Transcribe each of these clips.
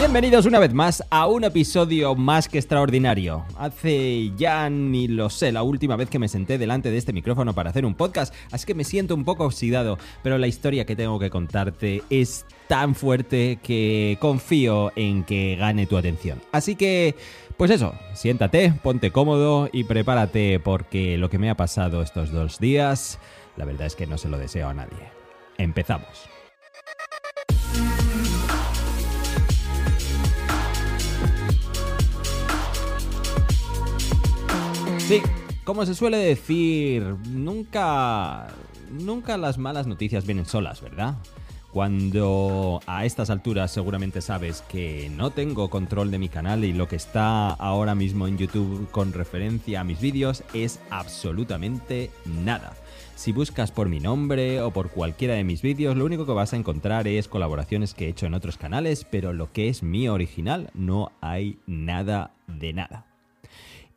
Bienvenidos una vez más a un episodio más que extraordinario. Hace ya ni lo sé la última vez que me senté delante de este micrófono para hacer un podcast, así que me siento un poco oxidado, pero la historia que tengo que contarte es tan fuerte que confío en que gane tu atención. Así que, pues eso, siéntate, ponte cómodo y prepárate porque lo que me ha pasado estos dos días, la verdad es que no se lo deseo a nadie. Empezamos. Sí, como se suele decir, nunca. Nunca las malas noticias vienen solas, ¿verdad? Cuando a estas alturas seguramente sabes que no tengo control de mi canal y lo que está ahora mismo en YouTube con referencia a mis vídeos es absolutamente nada. Si buscas por mi nombre o por cualquiera de mis vídeos, lo único que vas a encontrar es colaboraciones que he hecho en otros canales, pero lo que es mi original no hay nada de nada.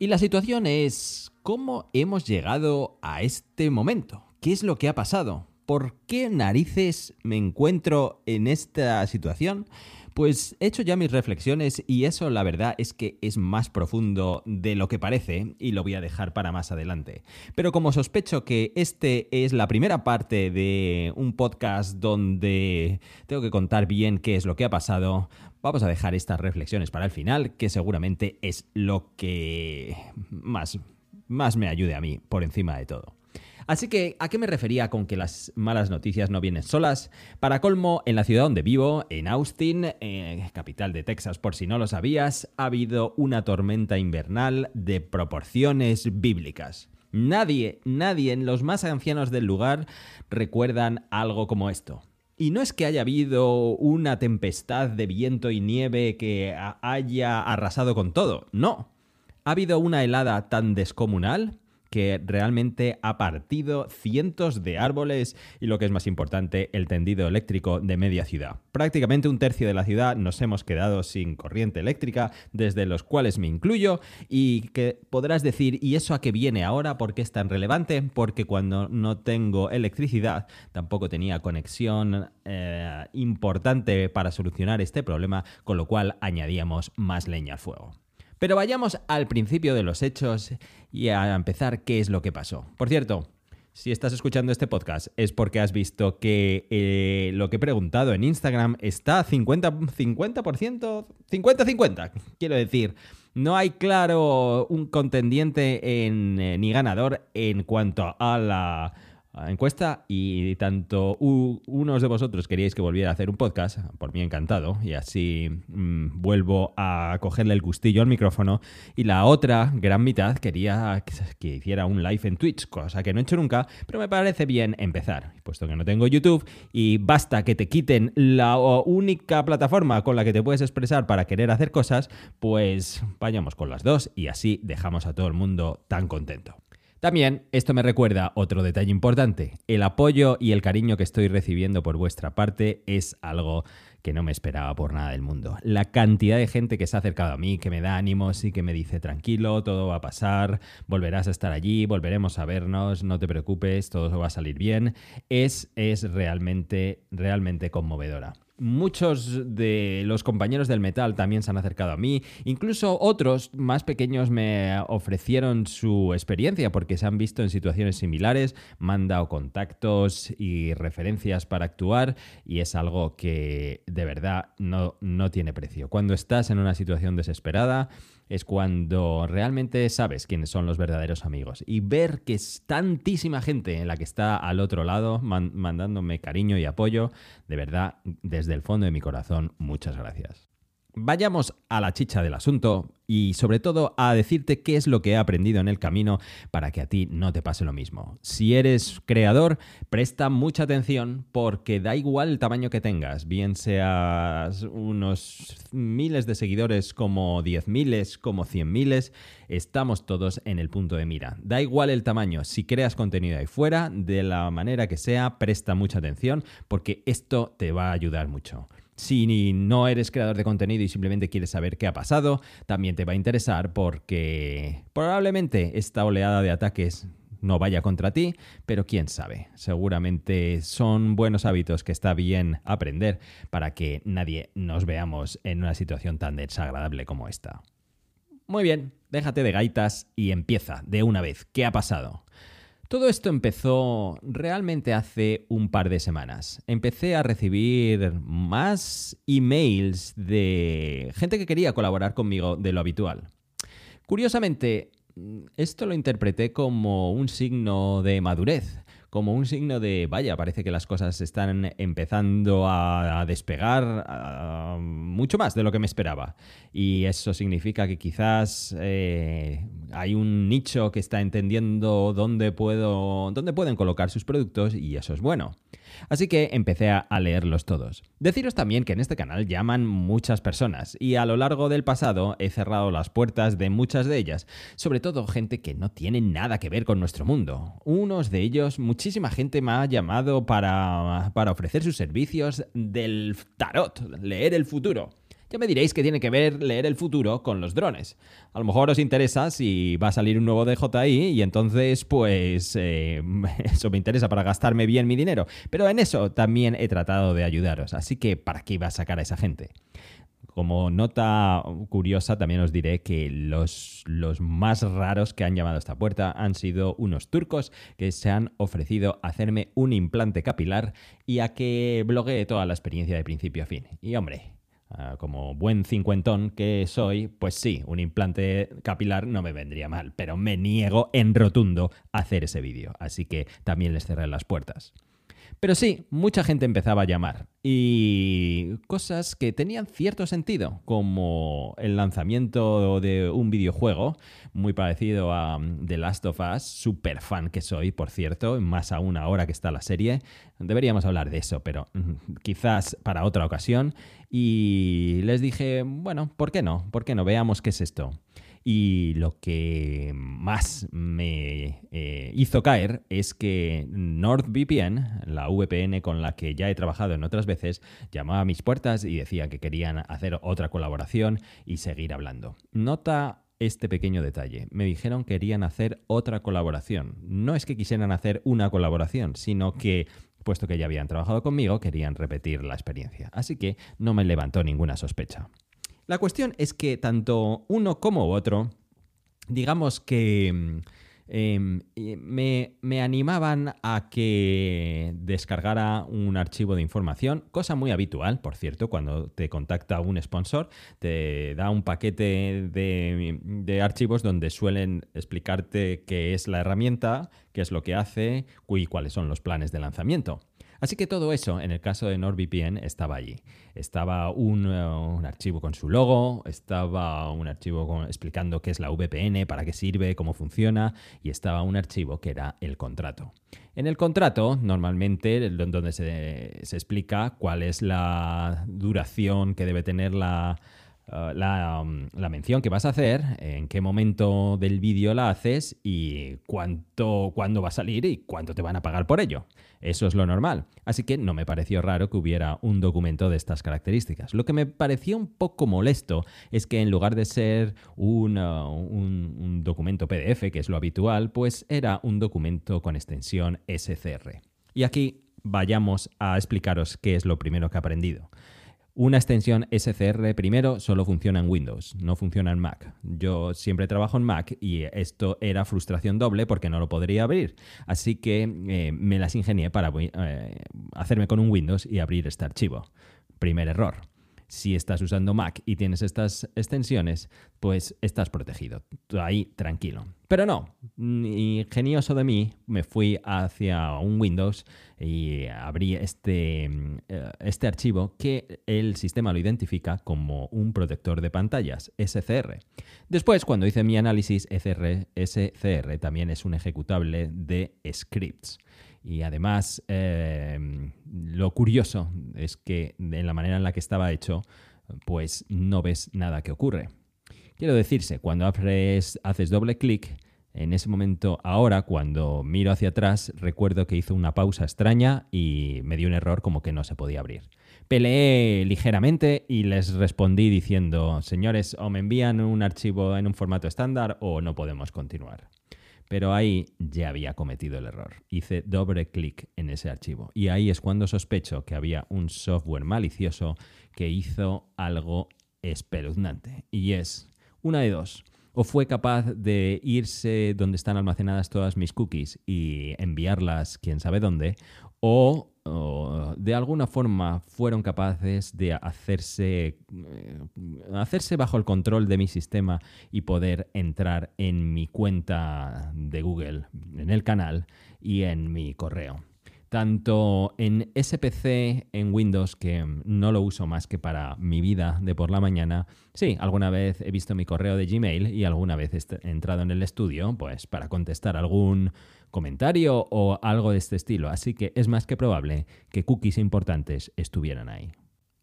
Y la situación es, ¿cómo hemos llegado a este momento? ¿Qué es lo que ha pasado? ¿Por qué narices me encuentro en esta situación? Pues he hecho ya mis reflexiones y eso la verdad es que es más profundo de lo que parece y lo voy a dejar para más adelante. Pero como sospecho que este es la primera parte de un podcast donde tengo que contar bien qué es lo que ha pasado, vamos a dejar estas reflexiones para el final, que seguramente es lo que más, más me ayude a mí por encima de todo. Así que, ¿a qué me refería con que las malas noticias no vienen solas? Para colmo, en la ciudad donde vivo, en Austin, eh, capital de Texas por si no lo sabías, ha habido una tormenta invernal de proporciones bíblicas. Nadie, nadie en los más ancianos del lugar recuerdan algo como esto. Y no es que haya habido una tempestad de viento y nieve que haya arrasado con todo, no. Ha habido una helada tan descomunal que realmente ha partido cientos de árboles y lo que es más importante, el tendido eléctrico de media ciudad. Prácticamente un tercio de la ciudad nos hemos quedado sin corriente eléctrica, desde los cuales me incluyo, y que podrás decir, ¿y eso a qué viene ahora? ¿Por qué es tan relevante? Porque cuando no tengo electricidad, tampoco tenía conexión eh, importante para solucionar este problema, con lo cual añadíamos más leña al fuego. Pero vayamos al principio de los hechos y a empezar qué es lo que pasó. Por cierto, si estás escuchando este podcast es porque has visto que eh, lo que he preguntado en Instagram está 50%, 50%, 50-50. Quiero decir, no hay claro un contendiente en, eh, ni ganador en cuanto a la encuesta y tanto unos de vosotros queríais que volviera a hacer un podcast, por mí encantado, y así mm, vuelvo a cogerle el gustillo al micrófono, y la otra gran mitad quería que, hiciera un live en Twitch, cosa que no he hecho nunca, pero me parece bien empezar, puesto que no tengo YouTube y basta que te quiten la única plataforma con la que te puedes expresar para querer hacer cosas, pues vayamos con las dos y así dejamos a todo el mundo tan contento. También esto me recuerda otro detalle importante. El apoyo y el cariño que estoy recibiendo por vuestra parte es algo que no me esperaba por nada del mundo. La cantidad de gente que se ha acercado a mí, que me da ánimos y que me dice tranquilo, todo va a pasar, volverás a estar allí, volveremos a vernos, no te preocupes, todo va a salir bien, es, es realmente, realmente conmovedora. Muchos de los compañeros del metal también se han acercado a mí, incluso otros más pequeños me ofrecieron su experiencia porque se han visto en situaciones similares, me han dado contactos y referencias para actuar y es algo que de verdad no, no tiene precio. Cuando estás en una situación desesperada, es cuando realmente sabes quiénes son los verdaderos amigos. Y ver que es tantísima gente en la que está al otro lado mandándome cariño y apoyo, de verdad, desde el fondo de mi corazón, muchas gracias. Vayamos a la chicha del asunto y sobre todo a decirte qué es lo que he aprendido en el camino para que a ti no te pase lo mismo. Si eres creador, presta mucha atención porque da igual el tamaño que tengas, bien seas unos miles de seguidores como diez miles, como cien miles, estamos todos en el punto de mira. Da igual el tamaño, si creas contenido ahí fuera, de la manera que sea, presta mucha atención porque esto te va a ayudar mucho. Si no eres creador de contenido y simplemente quieres saber qué ha pasado, también te va a interesar porque probablemente esta oleada de ataques no vaya contra ti, pero quién sabe, seguramente son buenos hábitos que está bien aprender para que nadie nos veamos en una situación tan desagradable como esta. Muy bien, déjate de gaitas y empieza de una vez. ¿Qué ha pasado? Todo esto empezó realmente hace un par de semanas. Empecé a recibir más emails de gente que quería colaborar conmigo de lo habitual. Curiosamente, esto lo interpreté como un signo de madurez como un signo de, vaya, parece que las cosas están empezando a, despegar mucho más de lo que me esperaba. Y eso significa que quizás eh, hay un nicho que está entendiendo dónde, puedo, dónde pueden colocar sus productos y eso es bueno. Así que empecé a leerlos todos. Deciros también que en este canal llaman muchas personas y a lo largo del pasado he cerrado las puertas de muchas de ellas, sobre todo gente que no tiene nada que ver con nuestro mundo. Unos de ellos, muchísima gente me ha llamado para, para ofrecer sus servicios del tarot, leer el futuro. Ya me diréis que tiene que ver leer el futuro con los drones. A lo mejor os interesa si va a salir un nuevo DJI y entonces pues eh, eso me interesa para gastarme bien mi dinero. Pero en eso también he tratado de ayudaros. Así que ¿para qué iba a sacar a esa gente? Como nota curiosa, también os diré que los, los, más raros que han llamado a esta puerta han sido unos turcos que se han ofrecido a hacerme un implante capilar y a que bloguee toda la experiencia de principio a fin. Y hombre, Ah, como buen cincuentón que soy, pues sí, un implante capilar no me vendría mal, pero me niego en rotundo a hacer ese vídeo, así que también les cerré las puertas. Pero sí, mucha gente empezaba a llamar y cosas que tenían cierto sentido, como el lanzamiento de un videojuego muy parecido a um, The Last of Us, super fan que soy, por cierto, más aún ahora que está la serie. Deberíamos hablar de eso, pero mm, quizás para otra ocasión. Y les dije, bueno, ¿por qué no? ¿Por qué no? Veamos qué es esto. Y lo que más me eh, hizo caer es que NordVPN, la VPN con la que ya he trabajado en otras veces, llamaba a mis puertas y decía que querían hacer otra colaboración y seguir hablando. Nota este pequeño detalle. Me dijeron que querían hacer otra colaboración. No es que quisieran hacer una colaboración, sino que puesto que ya habían trabajado conmigo, querían repetir la experiencia. Así que no me levantó ninguna sospecha. La cuestión es que tanto uno como otro, digamos que em, me, me, animaban a que descargara un archivo de información, cosa muy habitual, por cierto, cuando te contacta un sponsor, te da un paquete de, de archivos donde suelen explicarte qué es la herramienta, qué es lo que hace y cuáles son los planes de lanzamiento. Así que todo eso, en el caso de NordVPN, estaba allí. Estaba un, eh, archivo con su logo, estaba un archivo explicando qué es la VPN, para qué sirve, cómo funciona, y estaba un archivo que era el contrato. En el contrato, normalmente, donde se, se explica cuál es la duración que debe tener la, Uh, um, la, mención que vas a hacer, en qué momento del vídeo la haces y cuánto, cuándo va a salir y cuánto te van a pagar por ello. Eso es lo normal. Así que no me pareció raro que hubiera un documento de estas características. Lo que me pareció un poco molesto es que en lugar de ser un, uh, un documento PDF, que es lo habitual, pues era un documento con extensión SCR. Y aquí vayamos a explicaros qué es lo primero que he aprendido. Una extensión SCR primero solo funciona en Windows, no funciona en Mac. Yo siempre trabajo en Mac y esto era frustración doble porque no lo podría abrir. Así que eh, me las ingenié para eh, hacerme con un Windows y abrir este archivo. Primer error si estás usando Mac y tienes estas extensiones, pues estás protegido. Ahí tranquilo. Pero no, ingenioso de mí, me fui hacia un Windows y abrí este, eh, este archivo que el sistema lo identifica como un protector de pantallas, SCR. Después, cuando hice mi análisis, SCR también es un ejecutable de scripts. Y además, em, lo curioso es que en la manera en la que estaba hecho, pues no ves nada que ocurre. Quiero decirse, cuando haces doble clic, En ese momento, ahora, cuando miro hacia atrás, recuerdo que hizo una pausa extraña y me dio un error como que no se podía abrir. Peleé ligeramente y les respondí diciendo, señores, o me envían un archivo en un formato estándar o no podemos continuar. Pero ahí ya había cometido el error. Hice doble clic en ese archivo y ahí es cuando sospecho que había un software malicioso que hizo algo espeluznante. Y es una de dos o fue capaz de irse donde están almacenadas todas mis cookies y enviarlas quién sabe dónde, o, de alguna forma fueron capaces de hacerse, eh, hacerse bajo el control de mi sistema y poder entrar en mi cuenta de Google, en el canal y en mi correo tanto en SPC, en Windows, que no lo uso más que para mi vida de por la mañana. Sí, alguna vez he visto mi correo de Gmail y alguna vez he entrado en el estudio, pues para contestar algún comentario o algo de este estilo. Así que es más que probable que cookies importantes estuvieran ahí.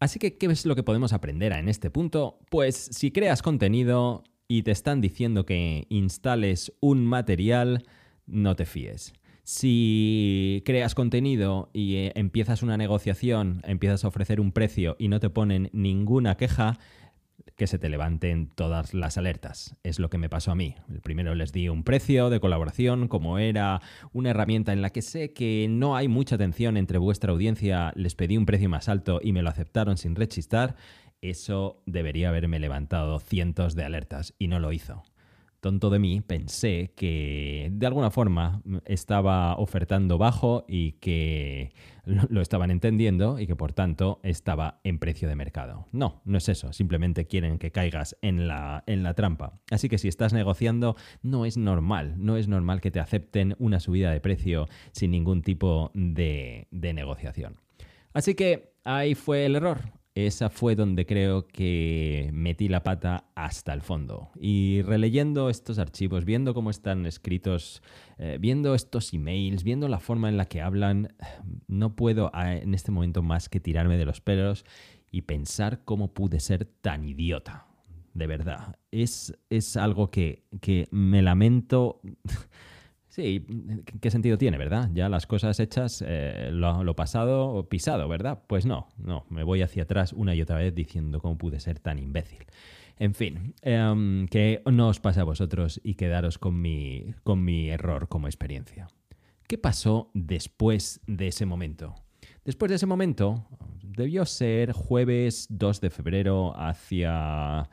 Así que, ¿qué es lo que podemos aprender en este punto? Pues si creas contenido y te están diciendo que instales un material, no te fíes. Si creas contenido y eh, empiezas una negociación, empiezas a ofrecer un precio y no te ponen ninguna queja, que se te levanten todas las alertas. Es lo que me pasó a mí. El primero les di un precio de colaboración, como era una herramienta en la que sé que no hay mucha atención entre vuestra audiencia, les pedí un precio más alto y me lo aceptaron sin rechistar. Eso debería haberme levantado cientos de alertas y no lo hizo tonto de mí, pensé que de alguna forma estaba ofertando bajo y que lo estaban entendiendo y que por tanto estaba en precio de mercado. No, no es eso, simplemente quieren que caigas en la, en la trampa. Así que si estás negociando, no es normal, no es normal que te acepten una subida de precio sin ningún tipo de, de negociación. Así que ahí fue el error esa fue donde creo que metí la pata hasta el fondo. Y releyendo estos archivos, viendo cómo están escritos, eh, viendo estos emails, viendo la forma en la que hablan, no puedo ah, en este momento más que tirarme de los pelos y pensar cómo pude ser tan idiota. De verdad. Es, es algo que, que me lamento. Sí, ¿qué sentido tiene, verdad? Ya las cosas hechas, eh, lo, pasado pisado, ¿verdad? Pues no, no, me voy hacia atrás una y otra vez diciendo cómo pude ser tan imbécil. En fin, em, que no os pase a vosotros y quedaros con mi, con mi error como experiencia. ¿Qué pasó después de ese momento? Después de ese momento, debió ser jueves 2 de febrero hacia...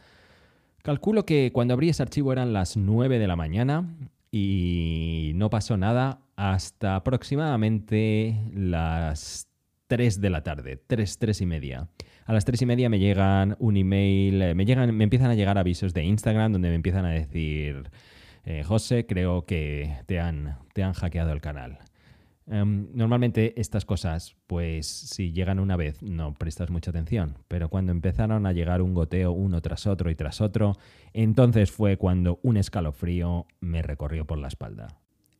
Calculo que cuando abrí ese archivo eran las 9 de la mañana y no pasó nada hasta aproximadamente las 3 de la tarde, 3, 3 y media. A las 3 y media me llegan un email, eh, me, llegan, me empiezan a llegar avisos de Instagram donde me empiezan a decir, eh, José, creo que te han, te han hackeado el canal. Em, normalmente estas cosas, pues si llegan una vez no prestas mucha atención, pero cuando empezaron a llegar un goteo uno tras otro y tras otro, entonces fue cuando un escalofrío me recorrió por la espalda.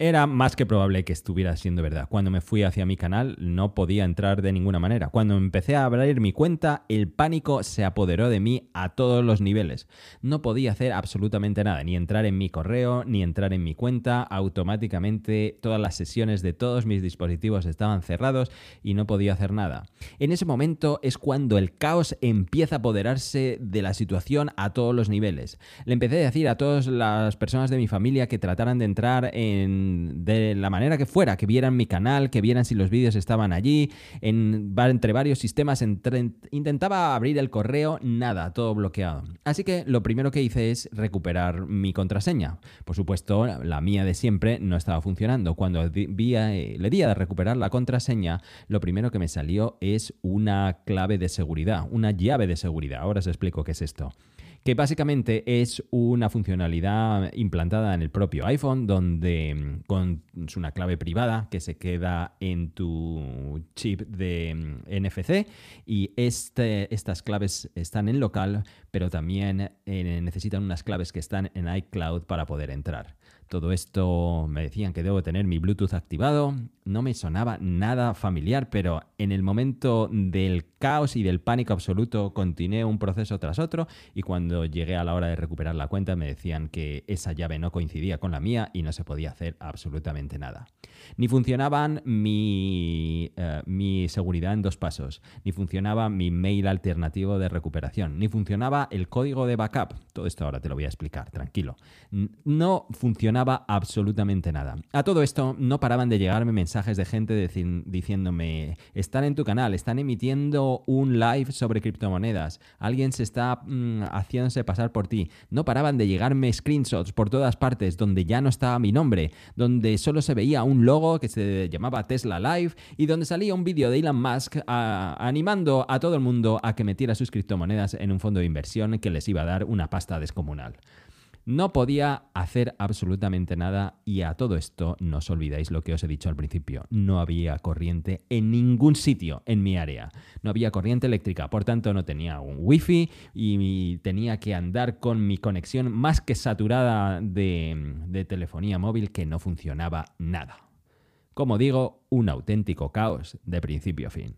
Era más que probable que estuviera siendo verdad. Cuando me fui hacia mi canal no podía entrar de ninguna manera. Cuando empecé a abrir mi cuenta, el pánico se apoderó de mí a todos los niveles. No podía hacer absolutamente nada, ni entrar en mi correo, ni entrar en mi cuenta. Automáticamente todas las sesiones de todos mis dispositivos estaban cerrados y no podía hacer nada. En ese momento es cuando el caos empieza a apoderarse de la situación a todos los niveles. Le empecé a decir a todas las personas de mi familia que trataran de entrar en de la manera que fuera, que vieran mi canal, que vieran si los vídeos estaban allí, en, entre varios sistemas, intentaba abrir el correo, nada, todo bloqueado. Así que lo primero que hice es recuperar mi contraseña. Por supuesto, la mía de siempre no estaba funcionando. Cuando eh, le di a recuperar la contraseña, lo primero que me salió es una clave de seguridad, una llave de seguridad. Ahora os explico qué es esto que básicamente es una funcionalidad implantada en el propio iPhone donde mm, con una clave privada que se queda en tu chip de mm, NFC y este, estas claves están en local pero también eh, necesitan unas claves que están en iCloud para poder entrar. Todo esto me decían que debo tener mi Bluetooth activado. No me sonaba nada familiar, pero en el momento del caos y del pánico absoluto continué un proceso tras otro y cuando llegué a la hora de recuperar la cuenta me decían que esa llave no coincidía con la mía y no se podía hacer absolutamente nada. Ni funcionaban mi, eh, mi seguridad en dos pasos, ni funcionaba mi mail alternativo de recuperación, ni funcionaba el código de backup. Todo esto ahora te lo voy a explicar, tranquilo. No funcionaba absolutamente nada. A todo esto no paraban de llegarme mensajes de gente diciéndome, están en tu canal, están emitiendo un live sobre criptomonedas, alguien se está mm, haciéndose pasar por ti. No paraban de llegarme screenshots por todas partes donde ya no estaba mi nombre, donde solo se veía un logo que se llamaba Tesla Live y donde salía un vídeo de Elon Musk animando a todo el mundo a que metiera sus criptomonedas en un fondo de inversión que les iba a dar una pasta descomunal. No podía hacer absolutamente nada y a todo esto no os olvidáis lo que os he dicho al principio. No había corriente en ningún sitio en mi área. No había corriente eléctrica, por tanto no tenía un wifi y tenía que andar con mi conexión más que saturada de, de telefonía móvil que no funcionaba nada. Como digo, un auténtico caos de principio a fin.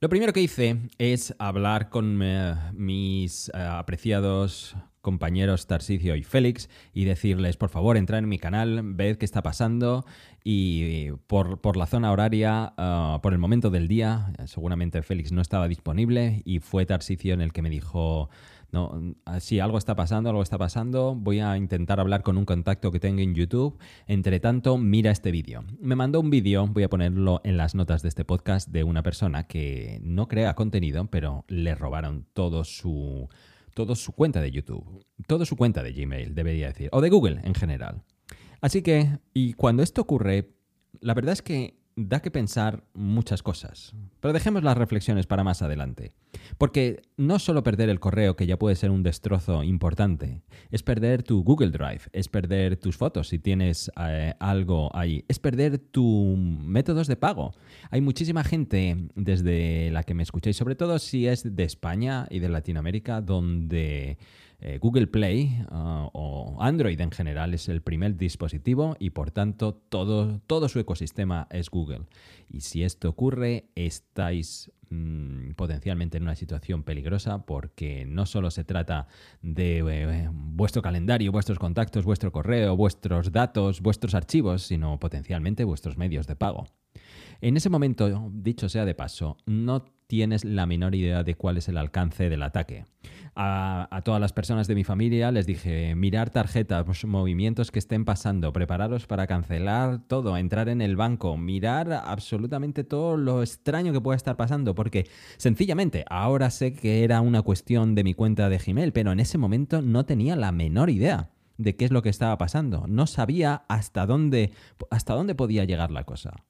Lo primero que hice es hablar con eh, mis eh, apreciados compañeros Tarsicio y Félix y decirles, por favor, entrad en mi canal, ved qué está pasando y por, la zona horaria, ah, por el momento del día, seguramente Félix no estaba disponible y fue Tarsicio en el que me dijo, no, si algo está pasando, algo está pasando, voy a intentar hablar con un contacto que tengo en YouTube, entre tanto, mira este vídeo. Me mandó un vídeo, voy a ponerlo en las notas de este podcast, de una persona que no crea contenido, pero le robaron todo su todo su cuenta de YouTube, toda su cuenta de Gmail, debería decir, o de Google en general. Así que, y cuando esto ocurre, la verdad es que da que pensar muchas cosas. Pero dejemos las reflexiones para más adelante. Porque no solo perder el correo, que ya puede ser un destrozo importante, es perder tu Google Drive, es perder tus fotos si tienes eh, algo ahí, es perder tus métodos de pago. Hay muchísima gente desde la que me escucháis, sobre todo si es de España y de Latinoamérica, donde eh, Google Play ah, o Android en general es el primer dispositivo y por tanto todo, todo su ecosistema es Google. Y si esto ocurre, estáis mm, potencialmente en una situación peligrosa porque no solo se trata de eh, vuestro calendario, vuestros contactos, vuestro correo, vuestros datos, vuestros archivos, sino potencialmente vuestros medios de pago. En ese momento, dicho sea de paso, no tienes la menor idea de cuál es el alcance del ataque. A, todas las personas de mi familia les dije, mirar tarjetas, movimientos que estén pasando, prepararos para cancelar todo, entrar en el banco, mirar absolutamente todo lo extraño que pueda estar pasando, porque sencillamente ahora sé que era una cuestión de mi cuenta de Gmail, pero en ese momento no tenía la menor idea de qué es lo que estaba pasando. No sabía hasta dónde, hasta dónde podía llegar la cosa.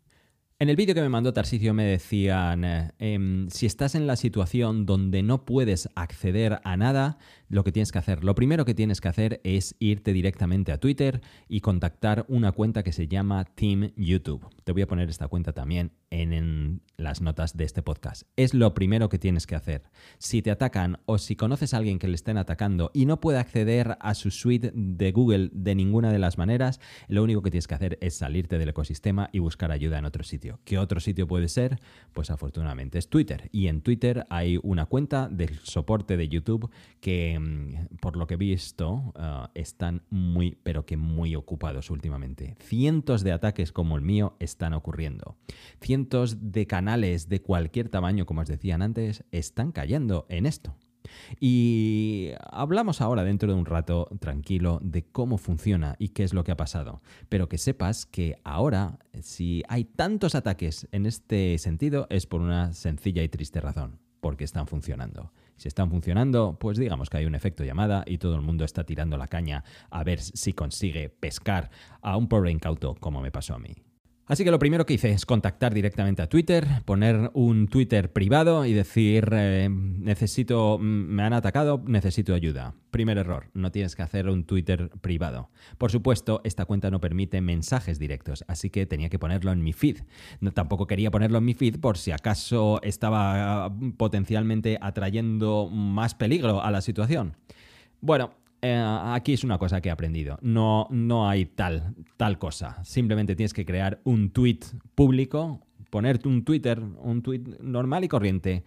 En el vídeo que me mandó Tarsicio me decían, em, si estás en la situación donde no puedes acceder a nada, lo que tienes que hacer, lo primero que tienes que hacer es irte directamente a Twitter y contactar una cuenta que se llama Team YouTube. Te voy a poner esta cuenta también en, las notas de este podcast. Es lo primero que tienes que hacer. Si te atacan o si conoces a alguien que le estén atacando y no puede acceder a su suite de Google de ninguna de las maneras, lo único que tienes que hacer es salirte del ecosistema y buscar ayuda en otro sitio. ¿Qué otro sitio puede ser? Pues afortunadamente es Twitter. Y en Twitter hay una cuenta del soporte de YouTube que Mm, por lo que he visto, ah, están muy, pero que muy ocupados últimamente. Cientos de ataques como el mío están ocurriendo. Cientos de canales de cualquier tamaño, como os decían antes, están cayendo en esto. Y hablamos ahora dentro de un rato tranquilo de cómo funciona y qué es lo que ha pasado. Pero que sepas que ahora, si hay tantos ataques en este sentido, es por una sencilla y triste razón, porque están funcionando. Si están funcionando, pues digamos que hay un efecto llamada y todo el mundo está tirando la caña a ver si consigue pescar a un pobre incauto como me pasó a mí. Así que lo primero que hice es contactar directamente a Twitter, poner un Twitter privado y decir, eh, necesito, mm, me han atacado, necesito ayuda. Primer error, no tienes que hacer un Twitter privado. Por supuesto, esta cuenta no permite mensajes directos, así que tenía que ponerlo en mi feed. Tampoco quería ponerlo en mi feed por si acaso estaba potencialmente atrayendo más peligro a la situación. Bueno, eh, aquí es una cosa que he aprendido. No, no hay tal, tal cosa. Simplemente tienes que crear un tweet público, ponerte un Twitter, un tweet normal y corriente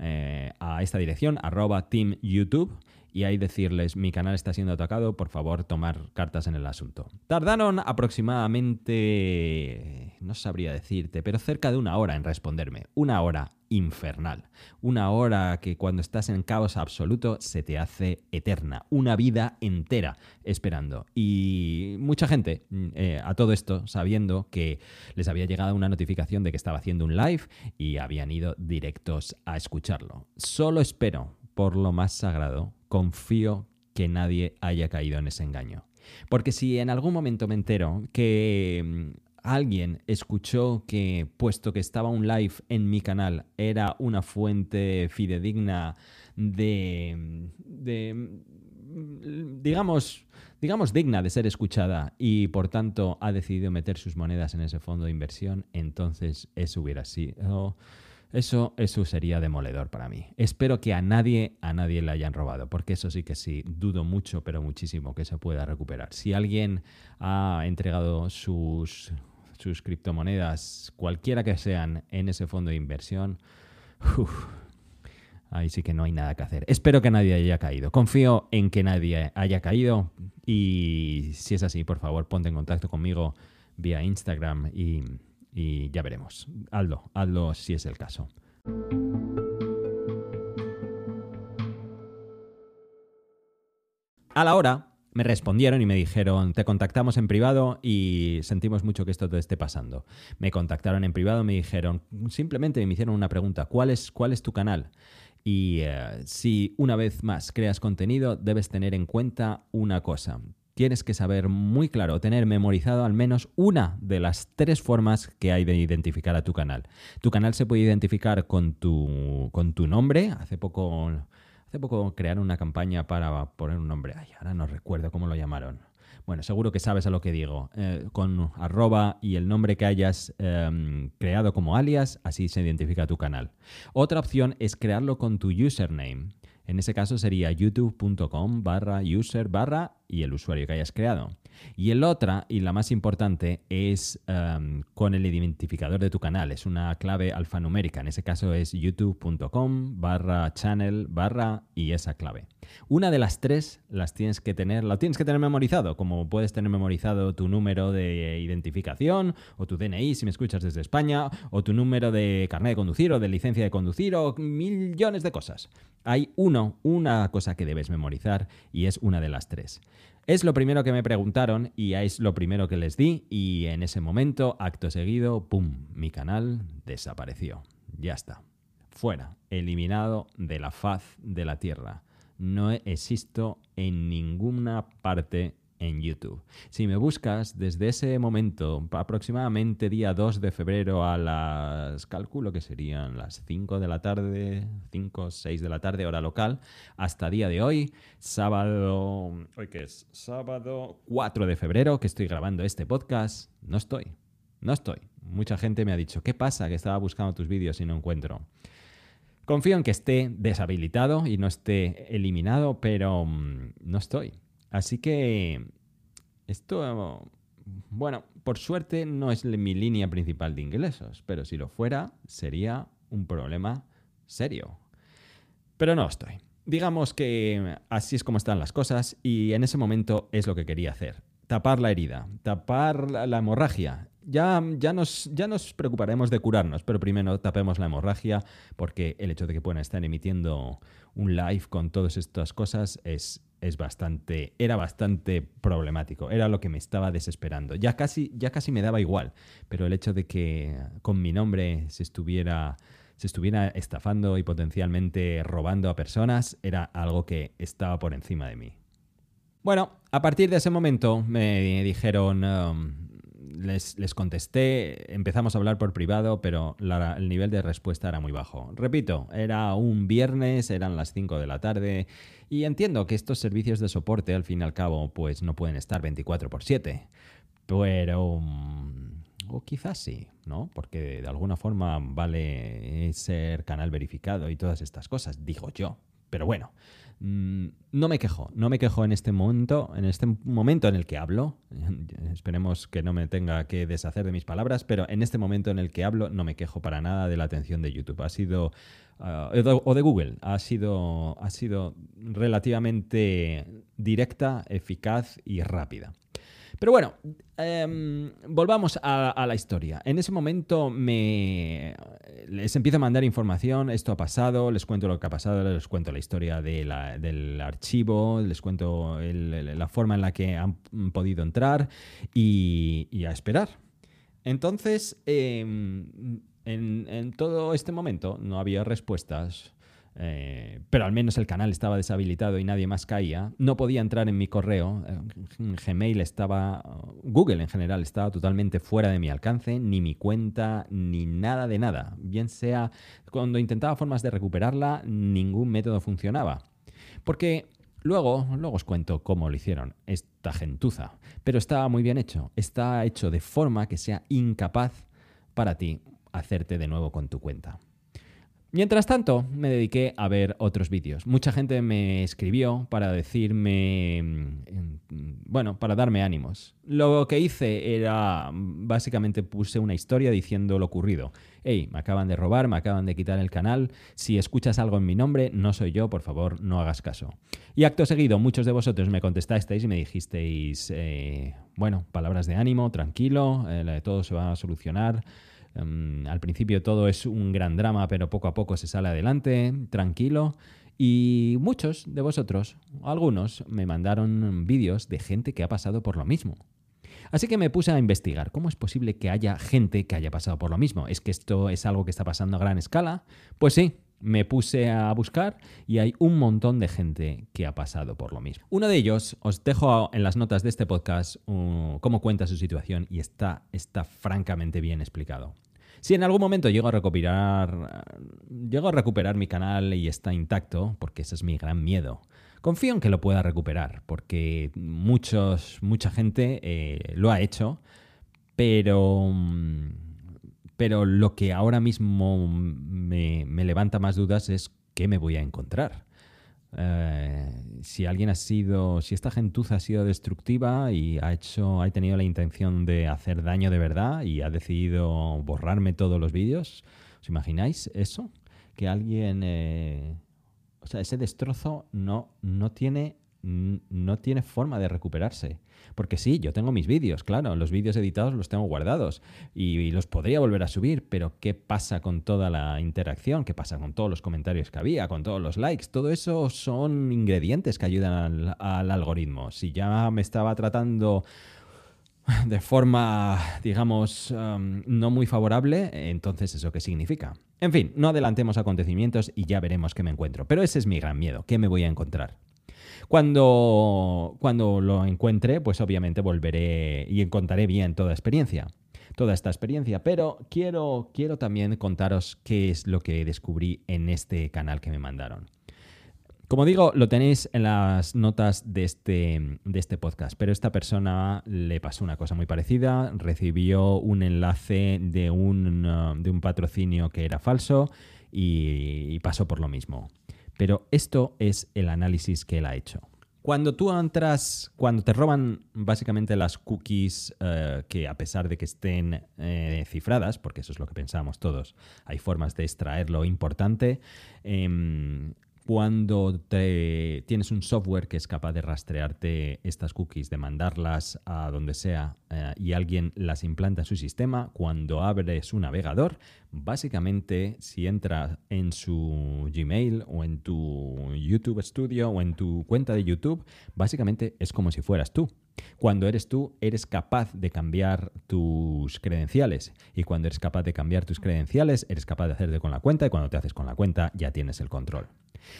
eh, a esta dirección, arroba team YouTube y ahí decirles mi canal está siendo atacado, por favor tomar cartas en el asunto. Tardaron aproximadamente, no sabría decirte, pero cerca de una hora en responderme. Una hora infernal. Una hora que cuando estás en caos absoluto se te hace eterna. Una vida entera esperando. Y mucha gente eh, a todo esto sabiendo que les había llegado una notificación de que estaba haciendo un live y habían ido directos a escucharlo. Solo espero, por lo más sagrado, confío que nadie haya caído en ese engaño. Porque si en algún momento me entero que mm, alguien escuchó que, puesto que estaba un live en mi canal, era una fuente fidedigna de, de mm, digamos, digamos, digna de ser escuchada y por tanto ha decidido meter sus monedas en ese fondo de inversión, entonces eso hubiera sido eso, eso sería demoledor para mí. Espero que a nadie, a nadie le hayan robado, porque eso sí que sí, dudo mucho, pero muchísimo que se pueda recuperar. Si alguien ha entregado sus, sus criptomonedas, cualquiera que sean, en ese fondo de inversión, ahí sí que no hay nada que hacer. Espero que nadie haya caído. Confío en que nadie haya caído y si es así, por favor, ponte en contacto conmigo vía Instagram y y ya veremos. Hazlo, hazlo si es el caso. A la hora me respondieron y me dijeron, te contactamos en privado y sentimos mucho que esto te esté pasando. Me contactaron en privado, me dijeron, simplemente me hicieron una pregunta, ¿cuál es, cuál es tu canal? Y eh, si una vez más creas contenido, debes tener en cuenta una cosa tienes que saber muy claro, tener memorizado al menos una de las tres formas que hay de identificar a tu canal. Tu canal se puede identificar con tu, con tu nombre. Hace poco, hace poco crearon una campaña para poner un nombre. Ay, ahora no recuerdo cómo lo llamaron. Bueno, seguro que sabes a lo que digo. Eh, con arroba y el nombre que hayas em, creado como alias, así se identifica tu canal. Otra opción es crearlo con tu username. En ese caso sería youtube.com barra user barra y el usuario que hayas creado. Y el otra, y la más importante, es em, con el identificador de tu canal. Es una clave alfanumérica. En ese caso es youtube.com barra channel barra y esa clave. Una de las tres las tienes que tener, la tienes que tener memorizado, como puedes tener memorizado tu número de identificación o tu DNI si me escuchas desde España, o tu número de carnet de conducir o de licencia de conducir o millones de cosas. Hay uno, una cosa que debes memorizar y es una de las tres. Es lo primero que me preguntaron y es lo primero que les di y en ese momento, acto seguido, ¡pum!, mi canal desapareció. Ya está. Fuera, eliminado de la faz de la Tierra. No existo en ninguna parte en YouTube. Si me buscas desde ese momento, aproximadamente día 2 de febrero a las, calculo que serían las 5 de la tarde, 5, 6 de la tarde, hora local, hasta día de hoy, sábado, hoy que es sábado 4 de febrero, que estoy grabando este podcast, no estoy, no estoy. Mucha gente me ha dicho, ¿qué pasa? Que estaba buscando tus vídeos y no encuentro. Confío en que esté deshabilitado y no esté eliminado, pero mm, no estoy. Así que esto, bueno, por suerte no es mi línea principal de ingresos, pero si lo fuera sería un problema serio. Pero no estoy. Digamos que así es como están las cosas y en ese momento es lo que quería hacer. Tapar la herida, tapar la hemorragia. Ya, ya, nos, ya nos preocuparemos de curarnos, pero primero tapemos la hemorragia porque el hecho de que puedan estar emitiendo un live con todas estas cosas es, es bastante, era bastante problemático, era lo que me estaba desesperando. Ya casi, ya casi me daba igual, pero el hecho de que con mi nombre se estuviera, se estuviera estafando y potencialmente robando a personas era algo que estaba por encima de mí. Bueno, a partir de ese momento me dijeron, um, les, contesté, empezamos a hablar por privado, pero el nivel de respuesta era muy bajo. Repito, era un viernes, eran las 5 de la tarde, y entiendo que estos servicios de soporte, al fin y al cabo, pues no pueden estar 24 por 7. Pero... Mm, o quizás sí, ¿no? Porque de alguna forma vale ser canal verificado y todas estas cosas, digo yo. Pero bueno, no me quejo, no me quejo en este momento, en este momento en el que hablo. Esperemos que no me tenga que deshacer de mis palabras, pero en este momento en el que hablo no me quejo para nada de la atención de YouTube. Ha sido ah, o de Google, ha sido, ha sido relativamente directa, eficaz y rápida. Pero bueno, em, volvamos a, la historia. En ese momento me les empiezo a mandar información, esto ha pasado, les cuento lo que ha pasado, les cuento la historia del archivo, les cuento la forma en la que han podido entrar y, a esperar. Entonces, em, en todo este momento no había respuestas eh, pero al menos el canal estaba deshabilitado y nadie más caía. No podía entrar en mi correo. Eh, Gmail estaba, Google en general estaba totalmente fuera de mi alcance, ni mi cuenta, ni nada de nada. Bien sea, cuando intentaba formas de recuperarla, ningún método funcionaba. Porque Luego, luego os cuento cómo lo hicieron esta gentuza. Pero estaba muy bien hecho. Está hecho de forma que sea incapaz para ti hacerte de nuevo con tu cuenta. Mientras tanto, me dediqué a ver otros vídeos. Mucha gente me escribió para decirme, mm, bueno, para darme ánimos. Lo que hice era, básicamente puse una historia diciendo lo ocurrido. Hey, me acaban de robar, me acaban de quitar el canal. Si escuchas algo en mi nombre, no soy yo, por favor, no hagas caso. Y acto seguido, muchos de vosotros me contestasteis y me dijisteis, eh, bueno, palabras de ánimo, tranquilo, eh, todo se va a solucionar. Em, al principio todo es un gran drama, pero poco a poco se sale adelante, tranquilo. Y muchos de vosotros, algunos, me mandaron vídeos de gente que ha pasado por lo mismo. Así que me puse a investigar cómo es posible que haya gente que haya pasado por lo mismo. ¿Es que esto es algo que está pasando a gran escala? Pues sí, me puse a buscar y hay un montón de gente que ha pasado por lo mismo. Uno de ellos, os dejo en las notas de este podcast uh, cómo cuenta su situación y está, está francamente bien explicado. Si en algún momento llego a recuperar, llego a recuperar mi canal y está intacto, porque ese es mi gran miedo, confío en que lo pueda recuperar, porque muchos, mucha gente eh, lo ha hecho, pero, pero lo que ahora mismo me, me levanta más dudas es qué me voy a encontrar. Eh, si alguien ha sido, si esta gentuza ha sido destructiva y ha hecho, ha tenido la intención de hacer daño de verdad y ha decidido borrarme todos los vídeos, ¿os imagináis eso? Que alguien, eh, o sea, ese destrozo no, no tiene no tiene forma de recuperarse. Porque sí, yo tengo mis vídeos, claro, los vídeos editados los tengo guardados y, los podría volver a subir, pero ¿qué pasa con toda la interacción? ¿Qué pasa con todos los comentarios que había, con todos los likes? Todo eso son ingredientes que ayudan al, algoritmo. Si ya me estaba tratando de forma, digamos, um, no muy favorable, entonces ¿eso qué significa? En fin, no adelantemos acontecimientos y ya veremos qué me encuentro. Pero ese es mi gran miedo, ¿qué me voy a encontrar? Cuando, cuando lo encuentre, pues obviamente volveré y contaré bien toda experiencia toda esta experiencia, pero quiero, quiero también contaros qué es lo que descubrí en este canal que me mandaron. Como digo, lo tenéis en las notas de este, de este podcast, pero esta persona le pasó una cosa muy parecida, recibió un enlace de un, de un patrocinio que era falso y pasó por lo mismo. Pero esto es el análisis que él ha hecho. Cuando tú entras, cuando te roban básicamente las cookies, eh, que a pesar de que estén eh, cifradas, porque eso es lo que pensamos todos, hay formas de extraer lo importante, em, cuando te, tienes un software que es capaz de rastrearte estas cookies, de mandarlas a donde sea eh, y alguien las implanta en su sistema, cuando abres un navegador, básicamente si entras en su Gmail o en tu YouTube Studio o en tu cuenta de YouTube, básicamente es como si fueras tú. Cuando eres tú, eres capaz de cambiar tus credenciales. Y cuando eres capaz de cambiar tus credenciales, eres capaz de hacerte con la cuenta. Y cuando te haces con la cuenta, ya tienes el control.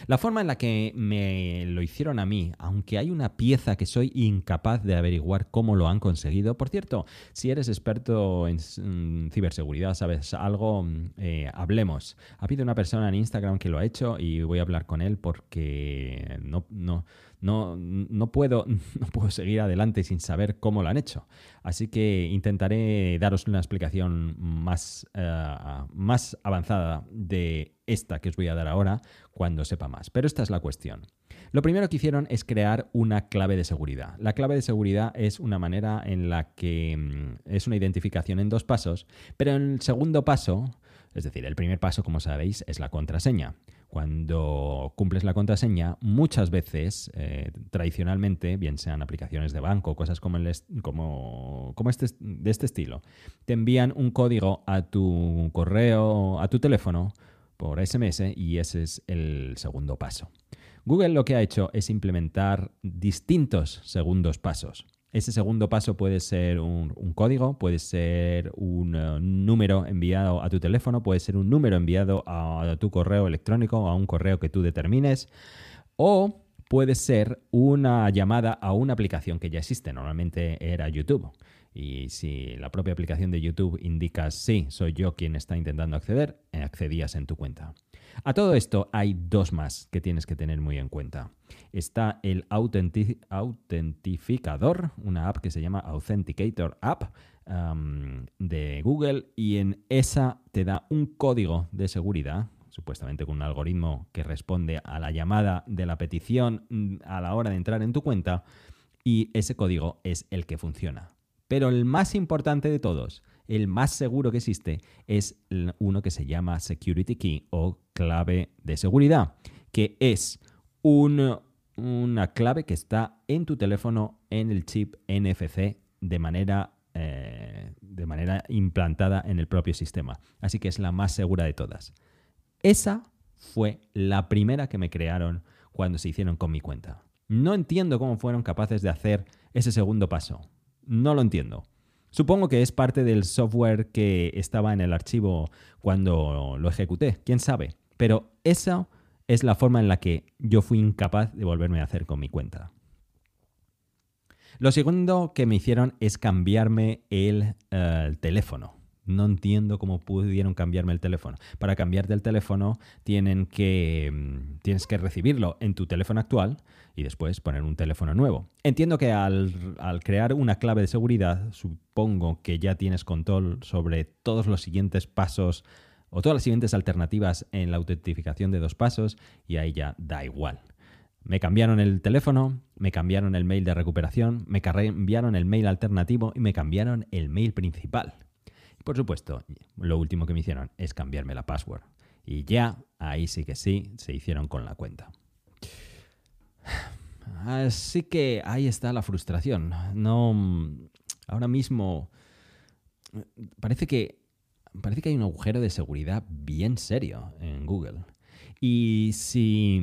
La forma en la que me lo hicieron a mí, aunque hay una pieza que soy incapaz de averiguar cómo lo han conseguido, por cierto, si eres experto en ciberseguridad, sabes algo, eh, hablemos. Ha habido una persona en Instagram que lo ha hecho y voy a hablar con él porque no, No, no, puedo, no puedo seguir adelante sin saber cómo lo han hecho. Así que intentaré daros una explicación más, eh, más avanzada de esta que os voy a dar ahora cuando sepa más. Pero esta es la cuestión. Lo primero que hicieron es crear una clave de seguridad. La clave de seguridad es una manera en la que mm, es una identificación en dos pasos, pero en el segundo paso, es decir, el primer paso, como sabéis, es la contraseña. Cuando cumples la contraseña, muchas veces, eh, tradicionalmente, bien sean aplicaciones de banco, cosas como, como este, de este estilo, te envían un código a tu correo, a tu teléfono, por SMS y ese es el segundo paso. Google lo que ha hecho es implementar distintos segundos pasos. Ese segundo paso puede ser un, código, puede ser un eh, número enviado a tu teléfono, puede ser un número enviado a, tu correo electrónico a un correo que tú determines, o puede ser una llamada a una aplicación que ya existe. Normalmente era YouTube. Y si la propia aplicación de YouTube indica sí, soy yo quien está intentando acceder, eh, accedías en tu cuenta. A todo esto hay dos más que tienes que tener muy en cuenta. Está el autentificador, una app que se llama Authenticator App de Google y en esa te da un código de seguridad supuestamente con un algoritmo que responde a la llamada de la petición mm, a la hora de entrar en tu cuenta y ese código es el que funciona. Pero el más importante de todos, el más seguro que existe, es uno que se llama Security Key o clave de seguridad, que es una clave que está en tu teléfono en el chip NFC de manera, eh, de manera implantada en el propio sistema. Así que es la más segura de todas. Esa fue la primera que me crearon cuando se hicieron con mi cuenta. No entiendo cómo fueron capaces de hacer ese segundo paso. No lo entiendo. Supongo que es parte del software que estaba en el archivo cuando lo ejecuté, quién sabe. Pero esa es la forma en la que yo fui incapaz de volverme a hacer con mi cuenta. Lo segundo que me hicieron es cambiarme el, eh, teléfono. No entiendo cómo pudieron cambiarme el teléfono. Para cambiarte el teléfono tienen que, mm, tienes que recibirlo en tu teléfono actual y después poner un teléfono nuevo. Entiendo que al, crear una clave de seguridad, supongo que ya tienes control sobre todos los siguientes pasos o todas las siguientes alternativas en la autentificación de dos pasos y ahí ya da igual. Me cambiaron el teléfono, me cambiaron el mail de recuperación, me cambiaron el mail alternativo y me cambiaron el mail principal. Por supuesto, lo último que me hicieron es cambiarme la password. Y ya, ahí sí que sí, se hicieron con la cuenta. Así que ahí está la frustración. No. Ahora mismo. Parece que. Parece que hay un agujero de seguridad bien serio en Google. Y si.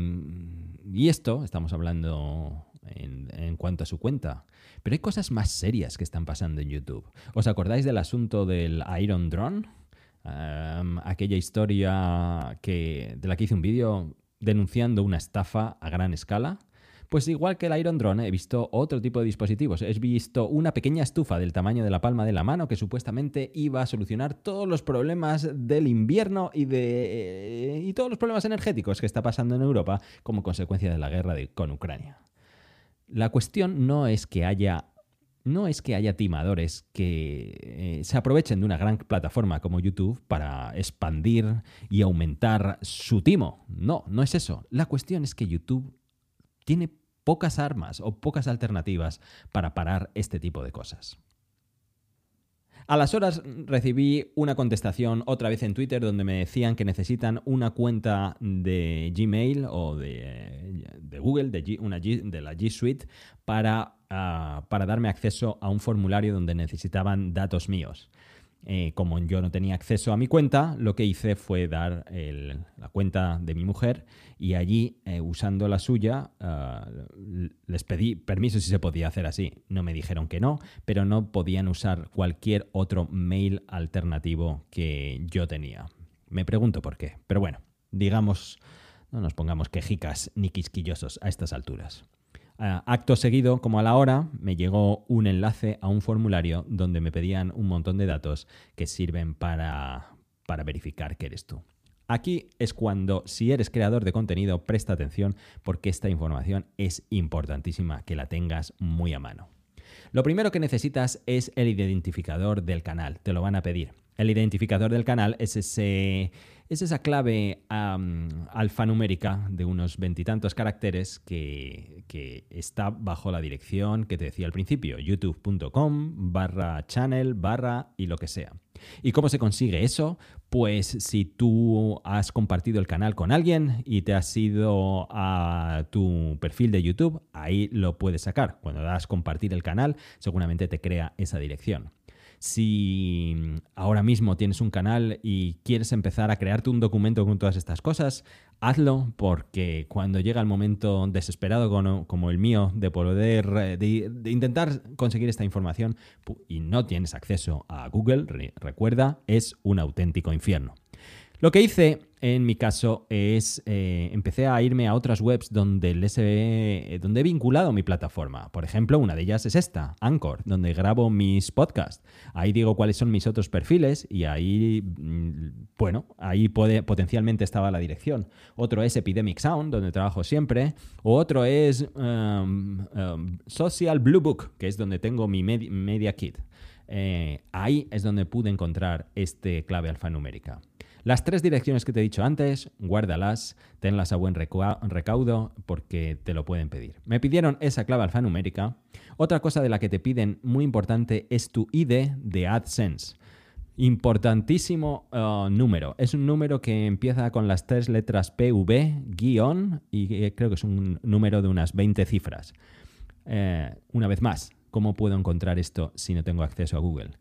Y esto, estamos hablando en, cuanto a su cuenta. Pero hay cosas más serias que están pasando en YouTube. ¿Os acordáis del asunto del Iron Drone? aquella historia que, de la que hice un vídeo denunciando una estafa a gran escala. Pues igual que el Iron Drone, he visto otro tipo de dispositivos. He visto una pequeña estufa del tamaño de la palma de la mano que supuestamente iba a solucionar todos los problemas del invierno y, de, y todos los problemas energéticos que está pasando en Europa como consecuencia de la guerra con Ucrania. La cuestión no es que haya no es que haya timadores que eh, se aprovechen de una gran plataforma como YouTube para expandir y aumentar su timo. No, no es eso. La cuestión es que YouTube tiene pocas armas o pocas alternativas para parar este tipo de cosas. A las horas recibí una contestación otra vez en Twitter donde me decían que necesitan una cuenta de Gmail o de, Google, de, la G Suite, para, ah, para darme acceso a un formulario donde necesitaban datos míos. Eh, como yo no tenía acceso a mi cuenta, lo que hice fue dar la cuenta de mi mujer y allí, eh, usando la suya, ah, les pedí permiso si se podía hacer así. No me dijeron que no, pero no podían usar cualquier otro mail alternativo que yo tenía. Me pregunto por qué, pero bueno, digamos, no nos pongamos quejicas ni quisquillosos a estas alturas. Acto seguido, como a la hora, me llegó un enlace a un formulario donde me pedían un montón de datos que sirven para, para verificar que eres tú. Aquí es cuando, si eres creador de contenido, presta atención porque esta información es importantísima que la tengas muy a mano. Lo primero que necesitas es el identificador del canal, te lo van a pedir. El identificador del canal es, ese, es esa clave alfanumérica de unos veintitantos caracteres que, que, está bajo la dirección que te decía al principio, youtube.com barra channel barra y lo que sea. ¿Y cómo se consigue eso? Pues si tú has compartido el canal con alguien y te has ido a tu perfil de YouTube, ahí lo puedes sacar. Cuando das compartir el canal, seguramente te crea esa dirección. Si ahora mismo tienes un canal y quieres empezar a crearte un documento con todas estas cosas, hazlo porque cuando llega el momento desesperado como el mío de poder eh, intentar conseguir esta información y no tienes acceso a Google, recuerda, es un auténtico infierno. Lo que hice en mi caso es eh, empecé a irme a otras webs donde, les he, donde he vinculado mi plataforma. Por ejemplo, una de ellas es esta, Anchor, donde grabo mis podcasts. Ahí digo cuáles son mis otros perfiles y ahí, mm, bueno, ahí puede, potencialmente estaba la dirección. Otro es Epidemic Sound, donde trabajo siempre. O otro es um, Social Blue Book, que es donde tengo mi media kit. Eh, ahí es donde pude encontrar este clave alfanumérica. Las tres direcciones que te he dicho antes, guárdalas, tenlas a buen recaudo porque te lo pueden pedir. Me pidieron esa clave alfanumérica. Otra cosa de la que te piden muy importante es tu ID de AdSense. Importantísimo uh, número. Es un número que empieza con las tres letras PV, guion, y creo que es un número de unas 20 cifras. Eh, una vez más, ¿cómo puedo encontrar esto si no tengo acceso a Google?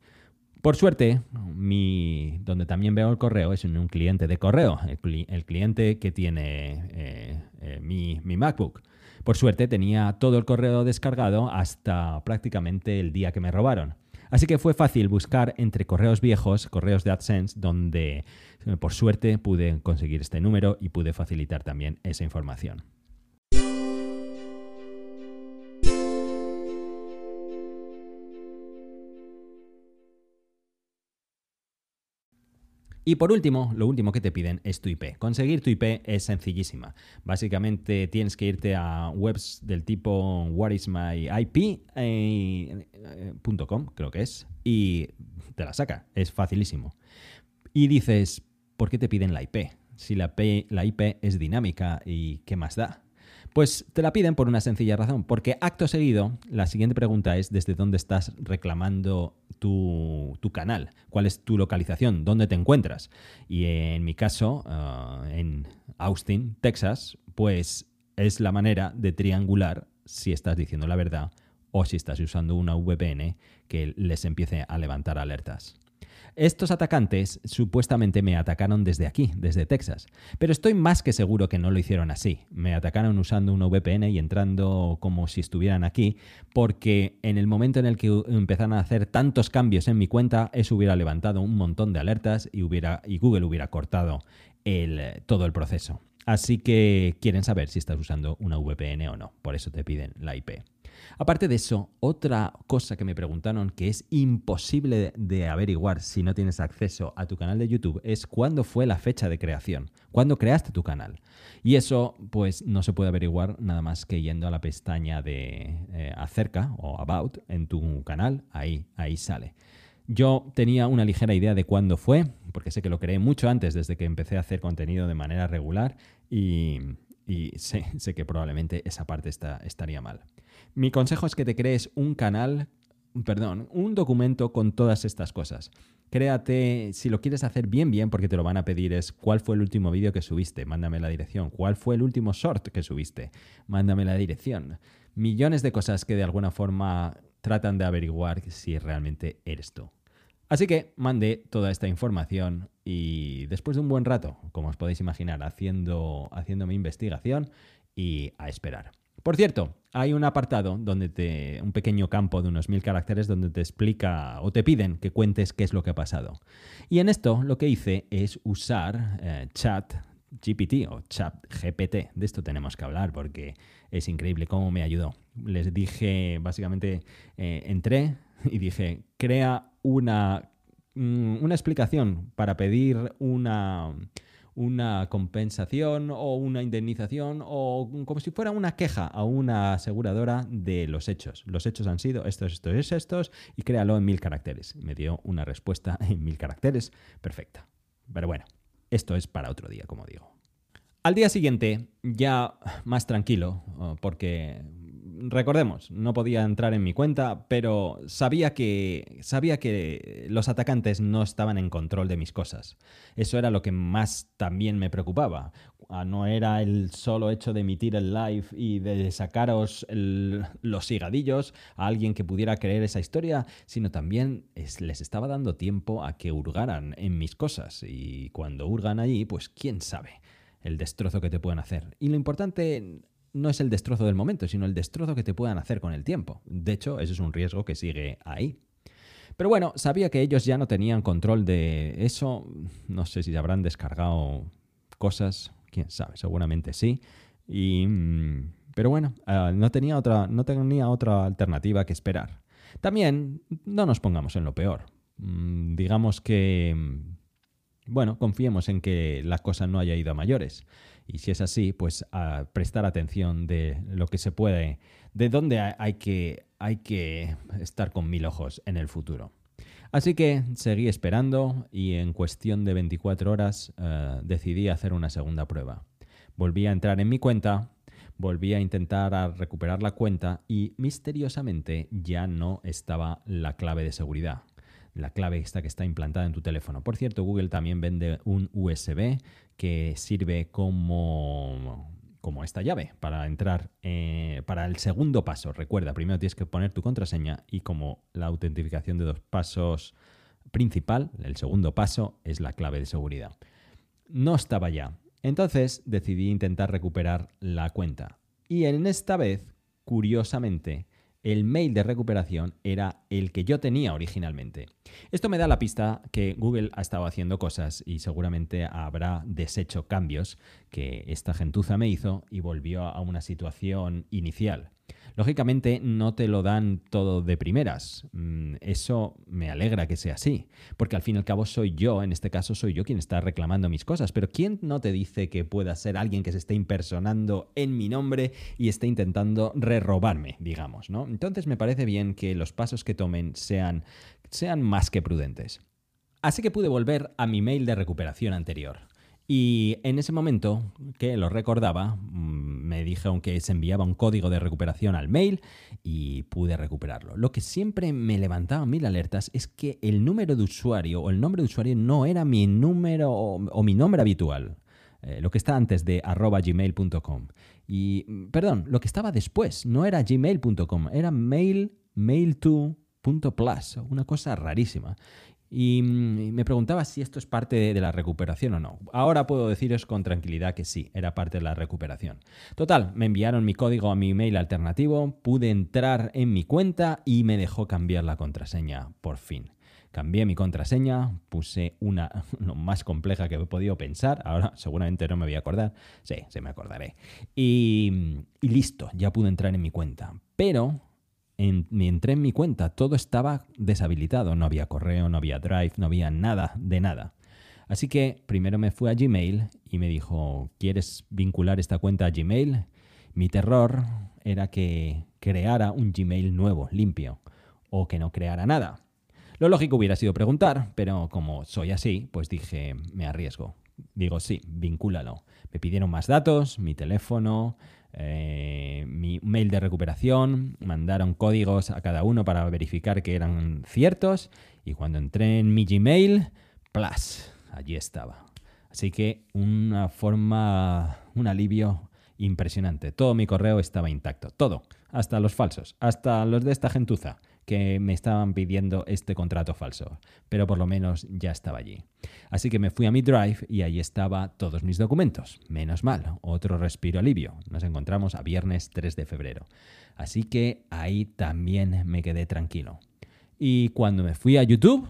Por suerte, mi, donde también veo el correo es en un cliente de correo, el, cliente que tiene eh, eh, mi, mi MacBook. Por suerte tenía todo el correo descargado hasta prácticamente el día que me robaron. Así que fue fácil buscar entre correos viejos, correos de AdSense, donde por suerte pude conseguir este número y pude facilitar también esa información. Y por último, lo último que te piden es tu IP. Conseguir tu IP es sencillísima. Básicamente tienes que irte a webs del tipo whatismyip.com, eh, creo que es, y te la saca. Es facilísimo. Y dices, ¿por qué te piden la IP? Si la, la IP es dinámica y qué más da. Pues te la piden por una sencilla razón, porque acto seguido la siguiente pregunta es desde dónde estás reclamando tu, canal, cuál es tu localización, dónde te encuentras. Y en mi caso, ah, en Austin, Texas, pues es la manera de triangular si estás diciendo la verdad o si estás usando una VPN que les empiece a levantar alertas. Estos atacantes supuestamente me atacaron desde aquí, desde Texas, pero estoy más que seguro que no lo hicieron así. Me atacaron usando una VPN y entrando como si estuvieran aquí, porque en el momento en el que empezaron a hacer tantos cambios en mi cuenta, eso hubiera levantado un montón de alertas y, Google hubiera cortado todo el proceso. Así que quieren saber si estás usando una VPN o no, por eso te piden la IP. Aparte de eso, otra cosa que me preguntaron que es imposible de averiguar si no tienes acceso a tu canal de YouTube es cuándo fue la fecha de creación, cuándo creaste tu canal. Y eso pues no se puede averiguar nada más que yendo a la pestaña de eh, acerca o about en tu canal, ahí, ahí sale. Yo tenía una ligera idea de cuándo fue, porque sé que lo creé mucho antes, desde que empecé a hacer contenido de manera regular, y, sé, que probablemente esa parte estaría mal. Mi consejo es que te crees un canal, perdón, un documento con todas estas cosas. Créate, si lo quieres hacer bien, bien, porque te lo van a pedir, es cuál fue el último vídeo que subiste, mándame la dirección. ¿Cuál fue el último short que subiste? Mándame la dirección. Millones de cosas que de alguna forma tratan de averiguar si realmente eres tú. Así que mandé toda esta información y después de un buen rato, como os podéis imaginar, haciendo, haciendo mi investigación y a esperar. Por cierto, hay un apartado donde te. un pequeño campo de unos mil caracteres donde te explica o te piden que cuentes qué es lo que ha pasado. Y en esto lo que hice es usar eh, chat GPT o chat GPT. De esto tenemos que hablar porque es increíble cómo me ayudó. Les dije, básicamente, eh, entré y dije, crea una, mm, una explicación para pedir una una compensación o una indemnización o como si fuera una queja a una aseguradora de los hechos. Los hechos han sido estos, estos, estos y créalo en mil caracteres. Me dio una respuesta en mil caracteres perfecta. Pero bueno, esto es para otro día, como digo. Al día siguiente, ya más tranquilo, porque recordemos, no podía entrar en mi cuenta, pero sabía que, sabía que los atacantes no estaban en control de mis cosas. Eso era lo que más también me preocupaba. Ah, no era el solo hecho de emitir el live y de sacaros los sigadillos a alguien que pudiera creer esa historia, sino también les estaba dando tiempo a que hurgaran en mis cosas. Y cuando hurgan allí, pues quién sabe el destrozo que te pueden hacer. Y lo importante no es el destrozo del momento, sino el destrozo que te puedan hacer con el tiempo. De hecho, ese es un riesgo que sigue ahí. Pero bueno, sabía que ellos ya no tenían control de eso. No sé si habrán descargado cosas, quién sabe, seguramente sí. Y, mm, pero bueno, ah, no, tenía otra, no tenía otra alternativa que esperar. También, no nos pongamos en lo peor. Mm, digamos que, mm, bueno, confiemos en que la cosa no haya ido a mayores. Y si es así, pues a prestar atención de lo que se puede, de dónde hay que, hay que estar con mil ojos en el futuro. Así que seguí esperando y en cuestión de 24 horas eh, decidí hacer una segunda prueba. Volví a entrar en mi cuenta, volví a intentar recuperar la cuenta y misteriosamente ya no estaba la clave de seguridad la clave esta que está implantada en tu teléfono. Por cierto, Google también vende un USB que sirve como, como esta llave para entrar eh, para el segundo paso. Recuerda, primero tienes que poner tu contraseña y como la autentificación de dos pasos principal, el segundo paso es la clave de seguridad. No estaba ya. Entonces decidí intentar recuperar la cuenta. Y en esta vez, curiosamente, el mail de recuperación era el que yo tenía originalmente. Esto me da la pista que Google ha estado haciendo cosas y seguramente habrá deshecho cambios que esta gentuza me hizo y volvió a una situación inicial. Lógicamente no te lo dan todo de primeras. Mm, eso me alegra que sea así, porque al fin y al cabo soy yo, en este caso soy yo quien está reclamando mis cosas, pero ¿quién no te dice que pueda ser alguien que se esté impersonando en mi nombre y esté intentando rerobarme, digamos, ¿no? Entonces me parece bien que los pasos que tomen sean, sean más que prudentes. Así que pude volver a mi mail de recuperación anterior. Y en ese momento, que lo recordaba, mm, me dijeron que se enviaba un código de recuperación al mail y pude recuperarlo. Lo que siempre me levantaba mil alertas es que el número de usuario o el nombre de usuario no era mi número o, mi nombre habitual. Eh, lo que está antes de arroba gmail.com. Y, mm, perdón, lo que estaba después no era gmail.com, era mail, mail2.plus, una cosa rarísima. Mm, y me preguntaba si esto es parte de la recuperación o no. Ahora puedo deciros con tranquilidad que sí, era parte de la recuperación. Total, me enviaron mi código a mi email alternativo, pude entrar en mi cuenta y me dejó cambiar la contraseña, por fin. Cambié mi contraseña, puse una lo más compleja que he podido pensar. Ahora seguramente no me voy a acordar. Sí, se me acordaré. Y, y listo, ya pude entrar en mi cuenta. Pero entré en mi cuenta, todo estaba deshabilitado, no había correo, no había drive, no había nada de nada. Así que primero me fui a Gmail y me dijo, ¿quieres vincular esta cuenta a Gmail? Mi terror era que creara un Gmail nuevo, limpio, o que no creara nada. Lo lógico hubiera sido preguntar, pero como soy así, pues dije, me arriesgo. Digo, sí, vincúlalo. Me pidieron más datos, mi teléfono, eh, mi mail de recuperación, mandaron códigos a cada uno para verificar que eran ciertos y cuando entré en mi Gmail, ¡plas! Allí estaba. Así que una forma, un alivio impresionante. Todo mi correo estaba intacto, todo, hasta los falsos, hasta los de esta gentuza que me estaban pidiendo este contrato falso, pero por lo menos ya estaba allí. Así que me fui a mi Drive y ahí estaba todos mis documentos. Menos mal, otro respiro alivio. Nos encontramos a viernes 3 de febrero. Así que ahí también me quedé tranquilo. Y cuando me fui a YouTube,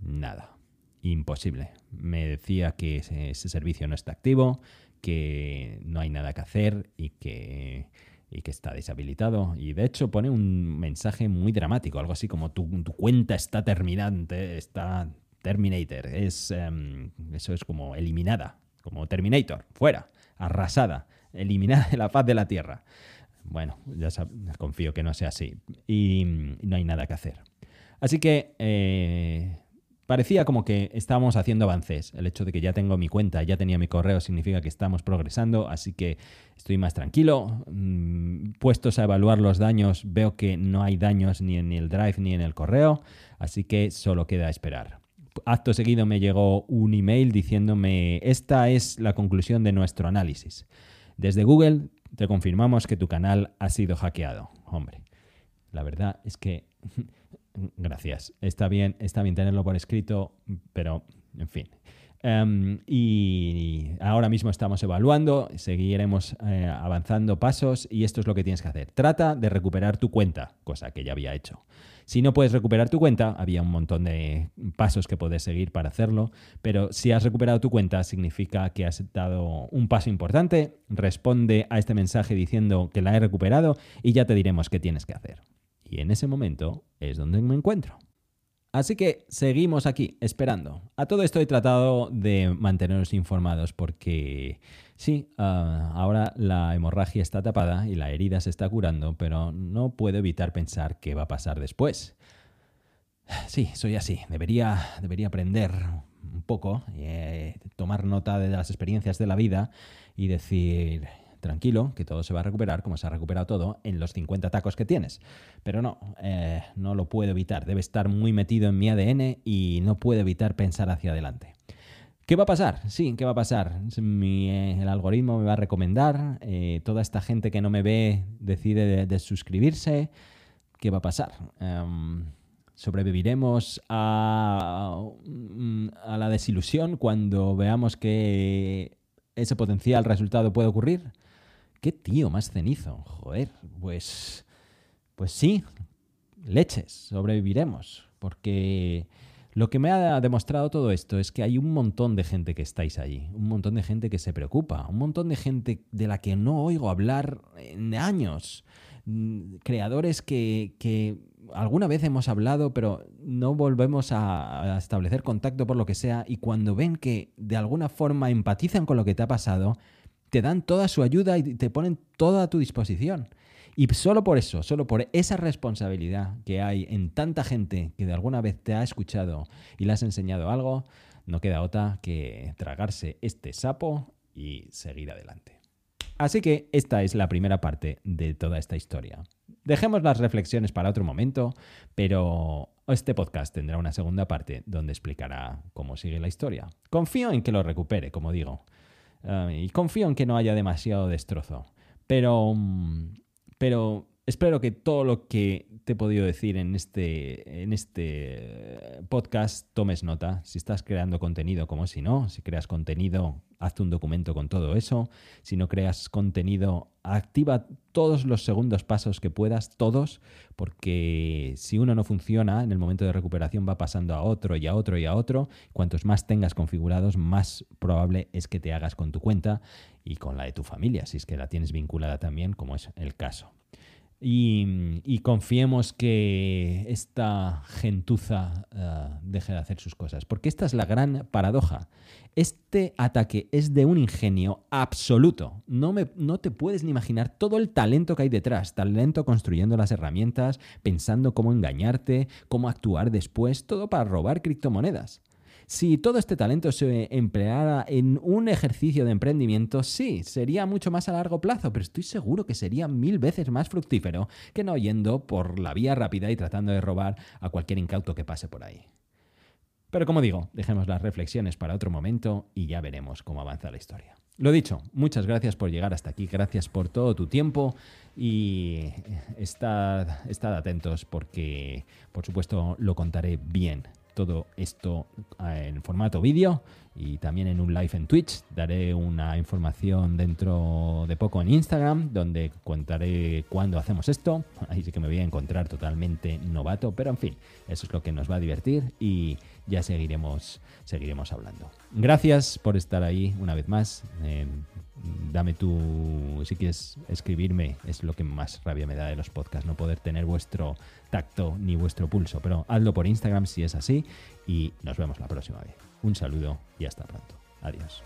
nada. Imposible. Me decía que ese, servicio no está activo, que no hay nada que hacer y que y que está deshabilitado. Y de hecho pone un mensaje muy dramático, algo así como tu, cuenta está terminante, está terminator, es, em, eso es como eliminada. como Terminator, fuera, arrasada, eliminada de la faz de la Tierra. Bueno, ya confío que no sea así y no hay nada que hacer. Así que eh, parecía como que estábamos haciendo avances. El hecho de que ya tengo mi cuenta, ya tenía mi correo, significa que estamos progresando, así que estoy más tranquilo. Mm, puestos a evaluar los daños, veo que no hay daños ni en el drive ni en el correo, así que solo queda esperar. Acto seguido me llegó un email diciéndome, esta es la conclusión de nuestro análisis. Desde Google te confirmamos que tu canal ha sido hackeado. Hombre, la verdad es que Gracias. Está bien, está bien tenerlo por escrito, pero en fin. Em, y ahora mismo estamos evaluando, seguiremos eh, avanzando pasos y esto es lo que tienes que hacer. Trata de recuperar tu cuenta, cosa que ya había hecho. Si no puedes recuperar tu cuenta, había un montón de pasos que puedes seguir para hacerlo, pero si has recuperado tu cuenta significa que has dado un paso importante, responde a este mensaje diciendo que la he recuperado y ya te diremos qué tienes que hacer. Y en ese momento es donde me encuentro. Así que seguimos aquí, esperando. A todo esto he tratado de manteneros informados porque sí, ah, ahora la hemorragia está tapada y la herida se está curando, pero no puedo evitar pensar qué va a pasar después. Sí, soy así. Debería, debería aprender un poco, eh, tomar nota de las experiencias de la vida y decir, tranquilo, que todo se va a recuperar como se ha recuperado todo en los 50 tacos que tienes. Pero no, eh, no lo puedo evitar. Debe estar muy metido en mi ADN y no puedo evitar pensar hacia adelante. ¿Qué va a pasar? Sí, ¿qué va a pasar? Eh, el algoritmo me va a recomendar, eh, toda esta gente que no me ve decide de, suscribirse. ¿Qué va a pasar? Em, ¿Sobreviviremos a, a la desilusión cuando veamos que ese potencial resultado puede ocurrir? Qué tío más cenizo. Joder, pues. Pues sí, leches, sobreviviremos. Porque lo que me ha demostrado todo esto es que hay un montón de gente que estáis allí, un montón de gente que se preocupa, un montón de gente de la que no oigo hablar en años. Mm, creadores que, que alguna vez hemos hablado, pero no volvemos a, establecer contacto por lo que sea, y cuando ven que de alguna forma empatizan con lo que te ha pasado, te dan toda su ayuda y te ponen toda a tu disposición. Y solo por eso, solo por esa responsabilidad que hay en tanta gente que de alguna vez te ha escuchado y le has enseñado algo, no queda otra que tragarse este sapo y seguir adelante. Así que esta es la primera parte de toda esta historia. Dejemos las reflexiones para otro momento, pero este podcast tendrá una segunda parte donde explicará cómo sigue la historia. Confío en que lo recupere, como digo. Ah, y confío en que no haya demasiado destrozo. Pero, mm, pero espero que todo lo que te he podido decir en este, en este podcast tomes nota. Si estás creando contenido, como si no, si creas contenido, hazte un documento con todo eso. Si no creas contenido, activa todos los segundos pasos que puedas, todos, porque si uno no funciona, en el momento de recuperación va pasando a otro y a otro y a otro. Cuantos más tengas configurados, más probable es que te hagas con tu cuenta y con la de tu familia, si es que la tienes vinculada también, como es el caso y, confiemos que esta gentuza eh, deje de hacer sus cosas. Porque esta es la gran paradoja. Este ataque es de un ingenio absoluto. No, me, no te puedes ni imaginar todo el talento que hay detrás. Talento construyendo las herramientas, pensando cómo engañarte, cómo actuar después, todo para robar criptomonedas. Si todo este talento se empleara en un ejercicio de emprendimiento, sí, sería mucho más a largo plazo, pero estoy seguro que sería mil veces más fructífero que no yendo por la vía rápida y tratando de robar a cualquier incauto que pase por ahí. Pero como digo, dejemos las reflexiones para otro momento y ya veremos cómo avanza la historia. Lo dicho, muchas gracias por llegar hasta aquí, gracias por todo tu tiempo y estad, atentos porque, por supuesto, lo contaré bien todo esto eh, en formato vídeo y también en un live en Twitch. Daré una información dentro de poco en Instagram donde contaré cuándo hacemos esto. Ahí sí que me voy a encontrar totalmente novato, pero en fin, eso es lo que nos va a divertir y ya seguiremos, seguiremos hablando. Gracias por estar ahí una vez más. Eh, dame tu, si quieres escribirme, es lo que más rabia me da de los podcasts, no poder tener vuestro tacto ni vuestro pulso, pero hazlo por Instagram si es así y nos vemos la próxima vez. Un saludo y hasta pronto. Adiós.